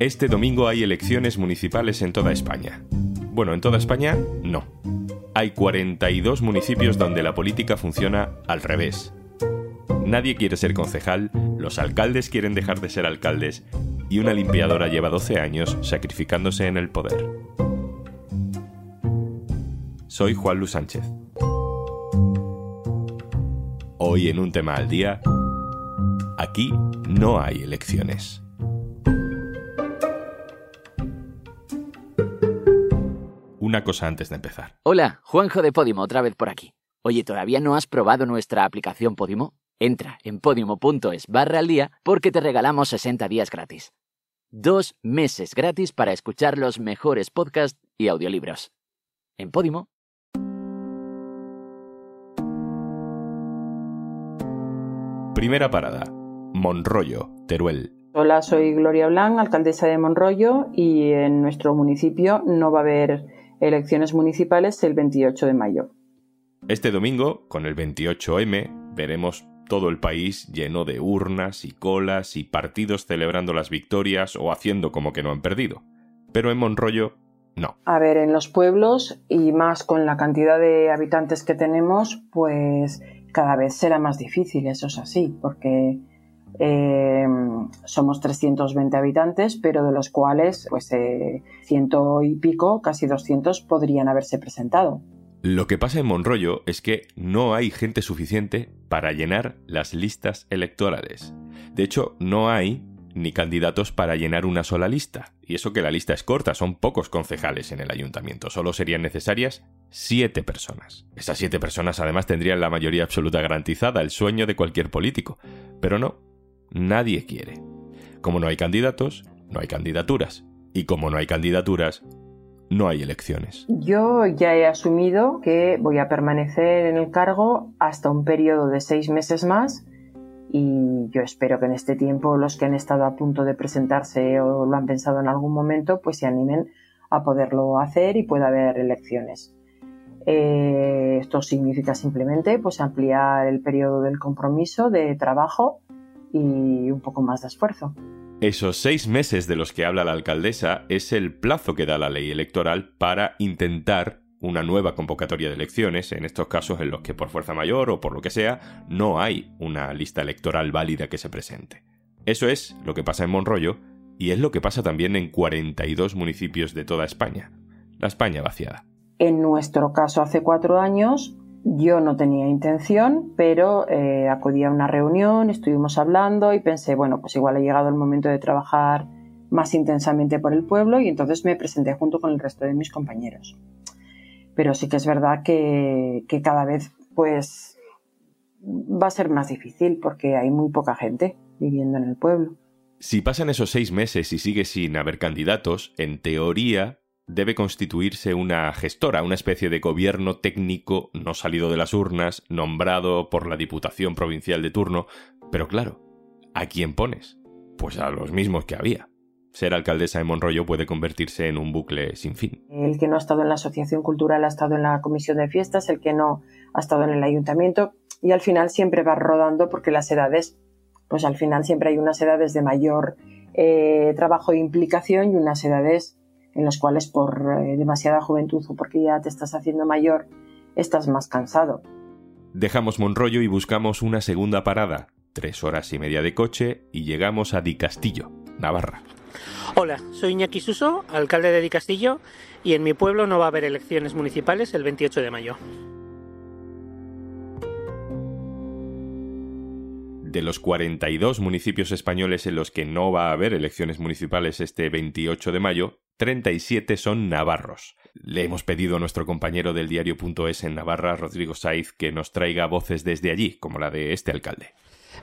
Este domingo hay elecciones municipales en toda España. Bueno, en toda España no. Hay 42 municipios donde la política funciona al revés. Nadie quiere ser concejal, los alcaldes quieren dejar de ser alcaldes y una limpiadora lleva 12 años sacrificándose en el poder. Soy Juan Luis Sánchez. Hoy en un tema al día, aquí no hay elecciones. Una cosa antes de empezar. Hola, Juanjo de Podimo, otra vez por aquí. Oye, ¿todavía no has probado nuestra aplicación Podimo? Entra en podimo.es barra al día porque te regalamos 60 días gratis. Dos meses gratis para escuchar los mejores podcasts y audiolibros. En Podimo. Primera parada. Monroyo, Teruel. Hola, soy Gloria Blanc, alcaldesa de Monroyo y en nuestro municipio no va a haber elecciones municipales el 28 de mayo. Este domingo, con el 28M, veremos todo el país lleno de urnas y colas y partidos celebrando las victorias o haciendo como que no han perdido. Pero en Monroyo, no. A ver, en los pueblos y más con la cantidad de habitantes que tenemos, pues cada vez será más difícil, eso es así, porque eh, somos 320 habitantes, pero de los cuales, pues eh, ciento y pico, casi 200, podrían haberse presentado. Lo que pasa en Monroyo es que no hay gente suficiente para llenar las listas electorales. De hecho, no hay ni candidatos para llenar una sola lista. Y eso que la lista es corta, son pocos concejales en el ayuntamiento. Solo serían necesarias siete personas. Esas siete personas además tendrían la mayoría absoluta garantizada, el sueño de cualquier político. Pero no, nadie quiere. Como no hay candidatos, no hay candidaturas. Y como no hay candidaturas, no hay elecciones. Yo ya he asumido que voy a permanecer en el cargo hasta un periodo de seis meses más y yo espero que en este tiempo los que han estado a punto de presentarse o lo han pensado en algún momento pues se animen a poderlo hacer y pueda haber elecciones. Eh, esto significa simplemente pues ampliar el periodo del compromiso de trabajo y un poco más de esfuerzo. Esos seis meses de los que habla la alcaldesa es el plazo que da la ley electoral para intentar una nueva convocatoria de elecciones, en estos casos en los que por fuerza mayor o por lo que sea, no hay una lista electoral válida que se presente. Eso es lo que pasa en Monroyo y es lo que pasa también en 42 municipios de toda España. La España vaciada. En nuestro caso, hace cuatro años, yo no tenía intención, pero eh, acudí a una reunión, estuvimos hablando y pensé, bueno, pues igual ha llegado el momento de trabajar más intensamente por el pueblo y entonces me presenté junto con el resto de mis compañeros. Pero sí que es verdad que, que cada vez pues va a ser más difícil porque hay muy poca gente viviendo en el pueblo. Si pasan esos seis meses y sigue sin haber candidatos, en teoría debe constituirse una gestora, una especie de gobierno técnico no salido de las urnas, nombrado por la Diputación Provincial de turno. Pero claro, ¿a quién pones? Pues a los mismos que había. Ser alcaldesa de Monroyo puede convertirse en un bucle sin fin. El que no ha estado en la asociación cultural ha estado en la comisión de fiestas, el que no ha estado en el ayuntamiento y al final siempre va rodando porque las edades, pues al final siempre hay unas edades de mayor eh, trabajo e implicación y unas edades en los cuales por eh, demasiada juventud o porque ya te estás haciendo mayor, estás más cansado. Dejamos Monroyo y buscamos una segunda parada, tres horas y media de coche, y llegamos a Di Castillo, Navarra. Hola, soy Iñaki Suso, alcalde de Di Castillo, y en mi pueblo no va a haber elecciones municipales el 28 de mayo. De los 42 municipios españoles en los que no va a haber elecciones municipales este 28 de mayo, 37 son navarros. Le hemos pedido a nuestro compañero del diario.es en Navarra, Rodrigo Saiz, que nos traiga voces desde allí, como la de este alcalde.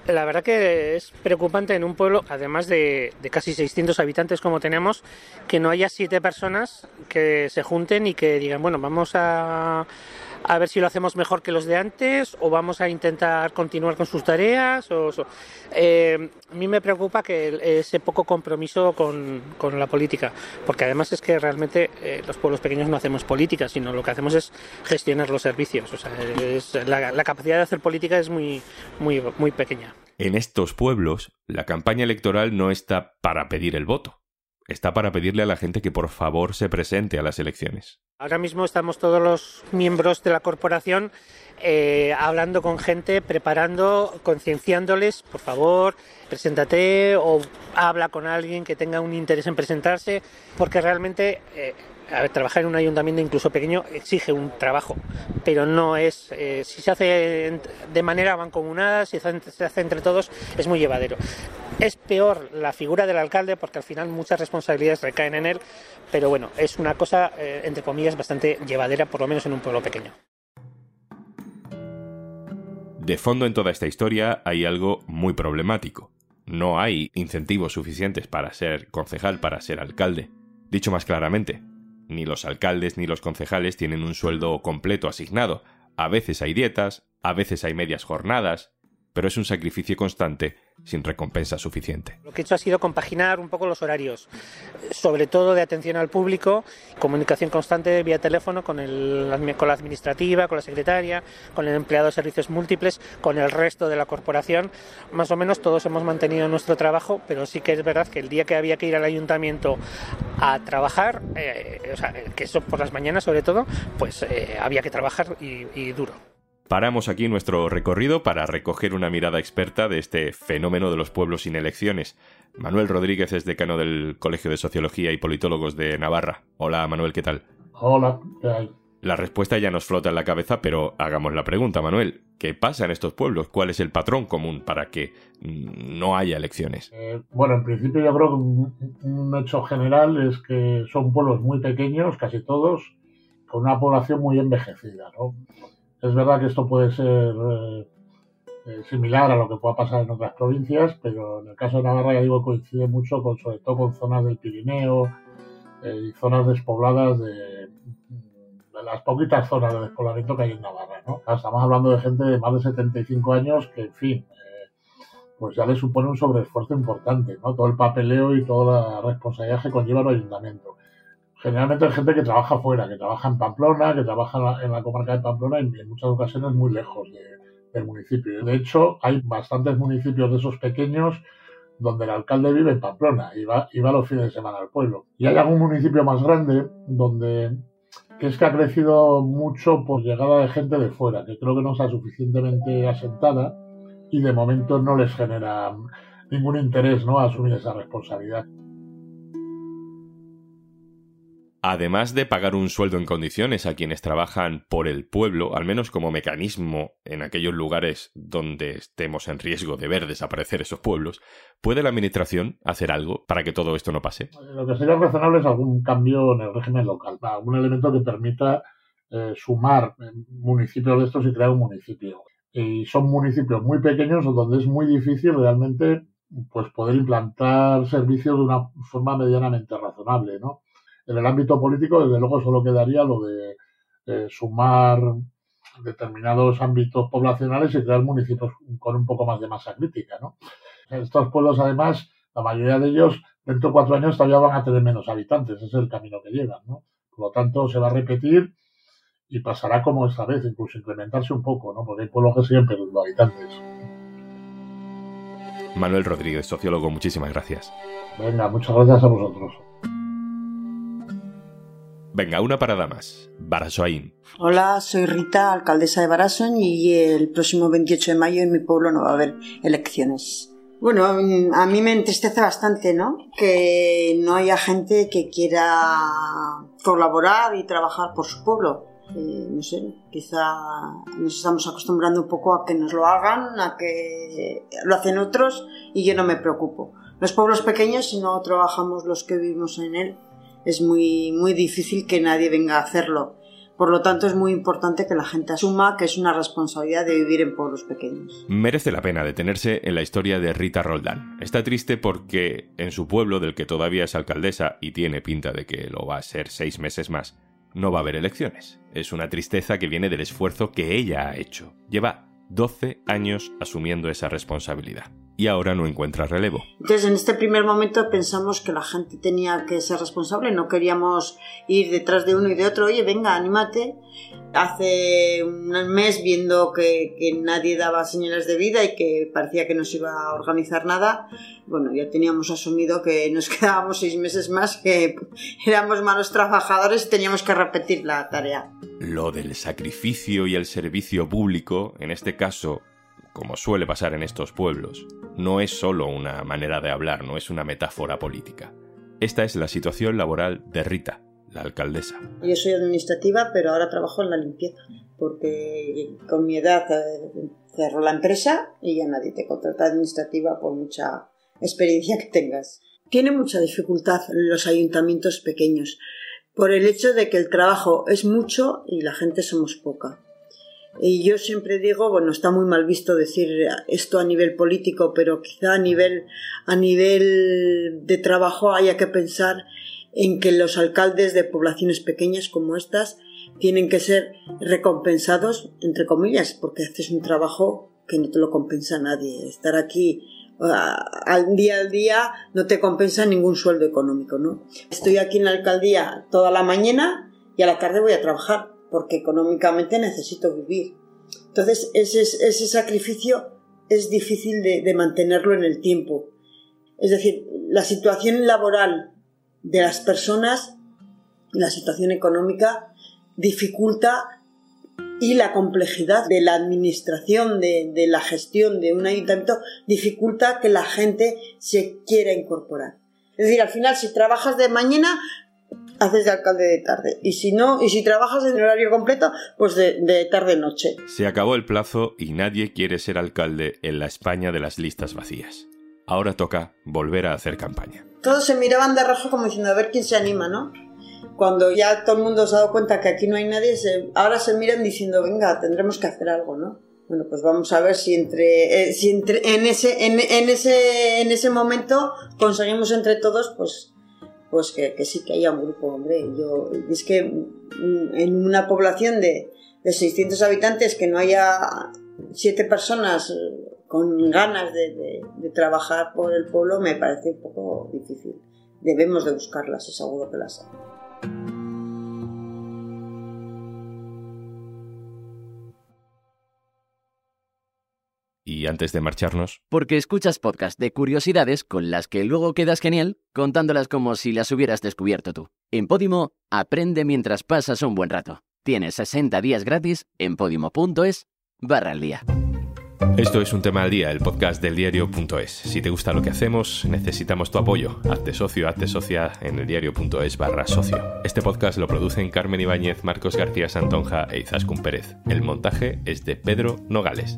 La verdad que es preocupante en un pueblo, además de, de, casi 600 habitantes como tenemos, que no haya siete personas que se junten y que digan, bueno, vamos a, a ver si lo hacemos mejor que los de antes o vamos a intentar continuar con sus tareas. O, eh, a mí me preocupa que ese poco compromiso con, con la política, porque además es que realmente eh, los pueblos pequeños no hacemos política, sino lo que hacemos es gestionar los servicios. O sea, es, la, la, capacidad de hacer política es muy, muy, muy pequeña. En estos pueblos, la campaña electoral no está para pedir el voto, está para pedirle a la gente que por favor se presente a las elecciones. Ahora mismo estamos todos los miembros de la corporación eh, hablando con gente, preparando, concienciándoles, por favor, preséntate o habla con alguien que tenga un interés en presentarse, porque realmente eh, trabajar en un ayuntamiento incluso pequeño exige un trabajo, pero no es, eh, si se hace de manera mancomunada, si se hace entre todos, es muy llevadero. Es peor la figura del alcalde porque al final muchas responsabilidades recaen en él, pero bueno, es una cosa, eh, entre comillas, bastante llevadera, por lo menos en un pueblo pequeño. De fondo en toda esta historia hay algo muy problemático. No hay incentivos suficientes para ser concejal, para ser alcalde. Dicho más claramente, ni los alcaldes ni los concejales tienen un sueldo completo asignado. A veces hay dietas, a veces hay medias jornadas, pero es un sacrificio constante sin recompensa suficiente. Lo que he hecho ha sido compaginar un poco los horarios, sobre todo de atención al público, comunicación constante vía teléfono con, el, con la administrativa, con la secretaria, con el empleado de servicios múltiples, con el resto de la corporación. Más o menos todos hemos mantenido nuestro trabajo, pero sí que es verdad que el día que había que ir al ayuntamiento a trabajar, eh, o sea, que eso por las mañanas sobre todo, pues eh, había que trabajar y duro. Paramos aquí nuestro recorrido para recoger una mirada experta de este fenómeno de los pueblos sin elecciones. Manuel Rodríguez es decano del Colegio de Sociología y Politólogos de Navarra. Hola Manuel, ¿qué tal? Hola, ¿qué hay? La respuesta ya nos flota en la cabeza, pero hagamos la pregunta, Manuel. ¿Qué pasa en estos pueblos? ¿Cuál es el patrón común para que mm, no haya elecciones? Eh, bueno, en principio yo creo que un hecho general es que son pueblos muy pequeños, casi todos, con una población muy envejecida, ¿no? Es verdad que esto puede ser eh, eh, similar a lo que pueda pasar en otras provincias, pero en el caso de Navarra, ya digo, coincide mucho con, sobre todo con zonas del Pirineo eh, y zonas despobladas de, las poquitas zonas de despoblamiento que hay en Navarra. ¿no? Estamos hablando de gente de más de 75 años que, en fin, pues ya le supone un sobreesfuerzo importante, ¿no? Todo el papeleo y toda la responsabilidad que conlleva el ayuntamiento generalmente hay gente que trabaja fuera, que trabaja en Pamplona, que trabaja en la, comarca de Pamplona y en muchas ocasiones muy lejos del municipio. De hecho, hay bastantes municipios de esos pequeños donde el alcalde vive en Pamplona y va, y va los fines de semana al pueblo. Y hay algún municipio más grande donde es que ha crecido mucho por llegada de gente de fuera, que creo que no está suficientemente asentada y de momento no les genera ningún interés ¿no? asumir esa responsabilidad. Además de pagar un sueldo en condiciones a quienes trabajan por el pueblo, al menos como mecanismo en aquellos lugares donde estemos en riesgo de ver desaparecer esos pueblos, ¿puede la Administración hacer algo para que todo esto no pase? Lo que sería razonable es algún cambio en el régimen local, algún elemento que permita eh, sumar municipios de estos y crear un municipio. Y son municipios muy pequeños donde es muy difícil realmente pues poder implantar servicios de una forma medianamente razonable, ¿no? En el ámbito político, desde luego, solo quedaría lo de sumar determinados ámbitos poblacionales y crear municipios con un poco más de masa crítica. ¿no? Estos pueblos, además, la mayoría de ellos, dentro de cuatro años todavía van a tener menos habitantes. Ese es el camino que llevan. ¿no? Por lo tanto, se va a repetir y pasará como esta vez, incluso incrementarse un poco, ¿no? porque hay pueblos que siguen perdiendo habitantes. Manuel Rodríguez, sociólogo, muchísimas gracias. Venga, muchas gracias a vosotros. Venga, una parada más. Barasoain. Hola, soy Rita, alcaldesa de Barasoain y el próximo 28 de mayo en mi pueblo no va a haber elecciones. Bueno, a mí me entristece bastante, ¿no? Que no haya gente que quiera colaborar y trabajar por su pueblo. Eh, no sé, quizá nos estamos acostumbrando un poco a que nos lo hagan, a que lo hacen otros y yo no me preocupo. Los pueblos pequeños, si no trabajamos los que vivimos en él, es muy, muy difícil que nadie venga a hacerlo. Por lo tanto, es muy importante que la gente asuma que es una responsabilidad de vivir en pueblos pequeños. Merece la pena detenerse en la historia de Rita Roldán. Está triste porque en su pueblo, del que todavía es alcaldesa y tiene pinta de que lo va a ser seis meses más, no va a haber elecciones. Es una tristeza que viene del esfuerzo que ella ha hecho. Lleva 12 años asumiendo esa responsabilidad y ahora no encuentra relevo. Entonces, en este primer momento pensamos que la gente tenía que ser responsable, no queríamos ir detrás de uno y de otro, oye, venga, anímate. hace un mes viendo que, nadie daba señales de vida y que parecía que no se iba a organizar nada, bueno, ya teníamos asumido que nos quedábamos seis meses más, que éramos malos trabajadores y teníamos que repetir la tarea. Lo del sacrificio y el servicio público, en este caso, como suele pasar en estos pueblos, no es solo una manera de hablar, no es una metáfora política. Esta es la situación laboral de Rita, la alcaldesa. Yo soy administrativa, pero ahora trabajo en la limpieza, porque con mi edad eh, cerró la empresa y ya nadie te contrata administrativa por mucha experiencia que tengas. Tiene mucha dificultad los ayuntamientos pequeños, por el hecho de que el trabajo es mucho y la gente somos poca. Y yo siempre digo, bueno, está muy mal visto decir esto a nivel político, pero quizá a nivel, a nivel de trabajo haya que pensar en que los alcaldes de poblaciones pequeñas como estas tienen que ser recompensados, entre comillas, porque haces un trabajo que no te lo compensa nadie. Estar aquí al día al día no te compensa ningún sueldo económico, ¿no? Estoy aquí en la alcaldía toda la mañana y a la tarde voy a trabajar porque económicamente necesito vivir. Entonces, ese, ese sacrificio es difícil de, mantenerlo en el tiempo. Es decir, la situación laboral de las personas, la situación económica, dificulta y la complejidad de la administración, de, de, la gestión de un ayuntamiento, dificulta que la gente se quiera incorporar. Es decir, al final, si trabajas de mañana, haces de alcalde de tarde. Y si no, y si trabajas en horario completo, pues de, de tarde-noche. Se acabó el plazo y nadie quiere ser alcalde en la España de las listas vacías. Ahora toca volver a hacer campaña. Todos se miraban de rojo como diciendo a ver quién se anima, ¿no? Cuando ya todo el mundo se ha dado cuenta que aquí no hay nadie, ahora se miran diciendo, venga, tendremos que hacer algo, ¿no? Bueno, pues vamos a ver si entre, eh, si entre en ese, en, en, ese, en ese momento conseguimos entre todos, pues pues que, sí que haya un grupo, hombre. Yo, es que en una población de, de 600 habitantes que no haya siete personas con ganas de, de, trabajar por el pueblo me parece un poco difícil. Debemos de buscarlas y seguro que las hay. Y antes de marcharnos... Porque escuchas podcast de curiosidades con las que luego quedas genial contándolas como si las hubieras descubierto tú. En Podimo, aprende mientras pasas un buen rato. Tienes 60 días gratis en podimo.es barra al día. Esto es un tema al día, el podcast del diario.es. Si te gusta lo que hacemos, necesitamos tu apoyo. Hazte socio, hazte socia en el diario.es barra socio. Este podcast lo producen Carmen Ibáñez, Marcos García Santonja e Izaskun Pérez. El montaje es de Pedro Nogales.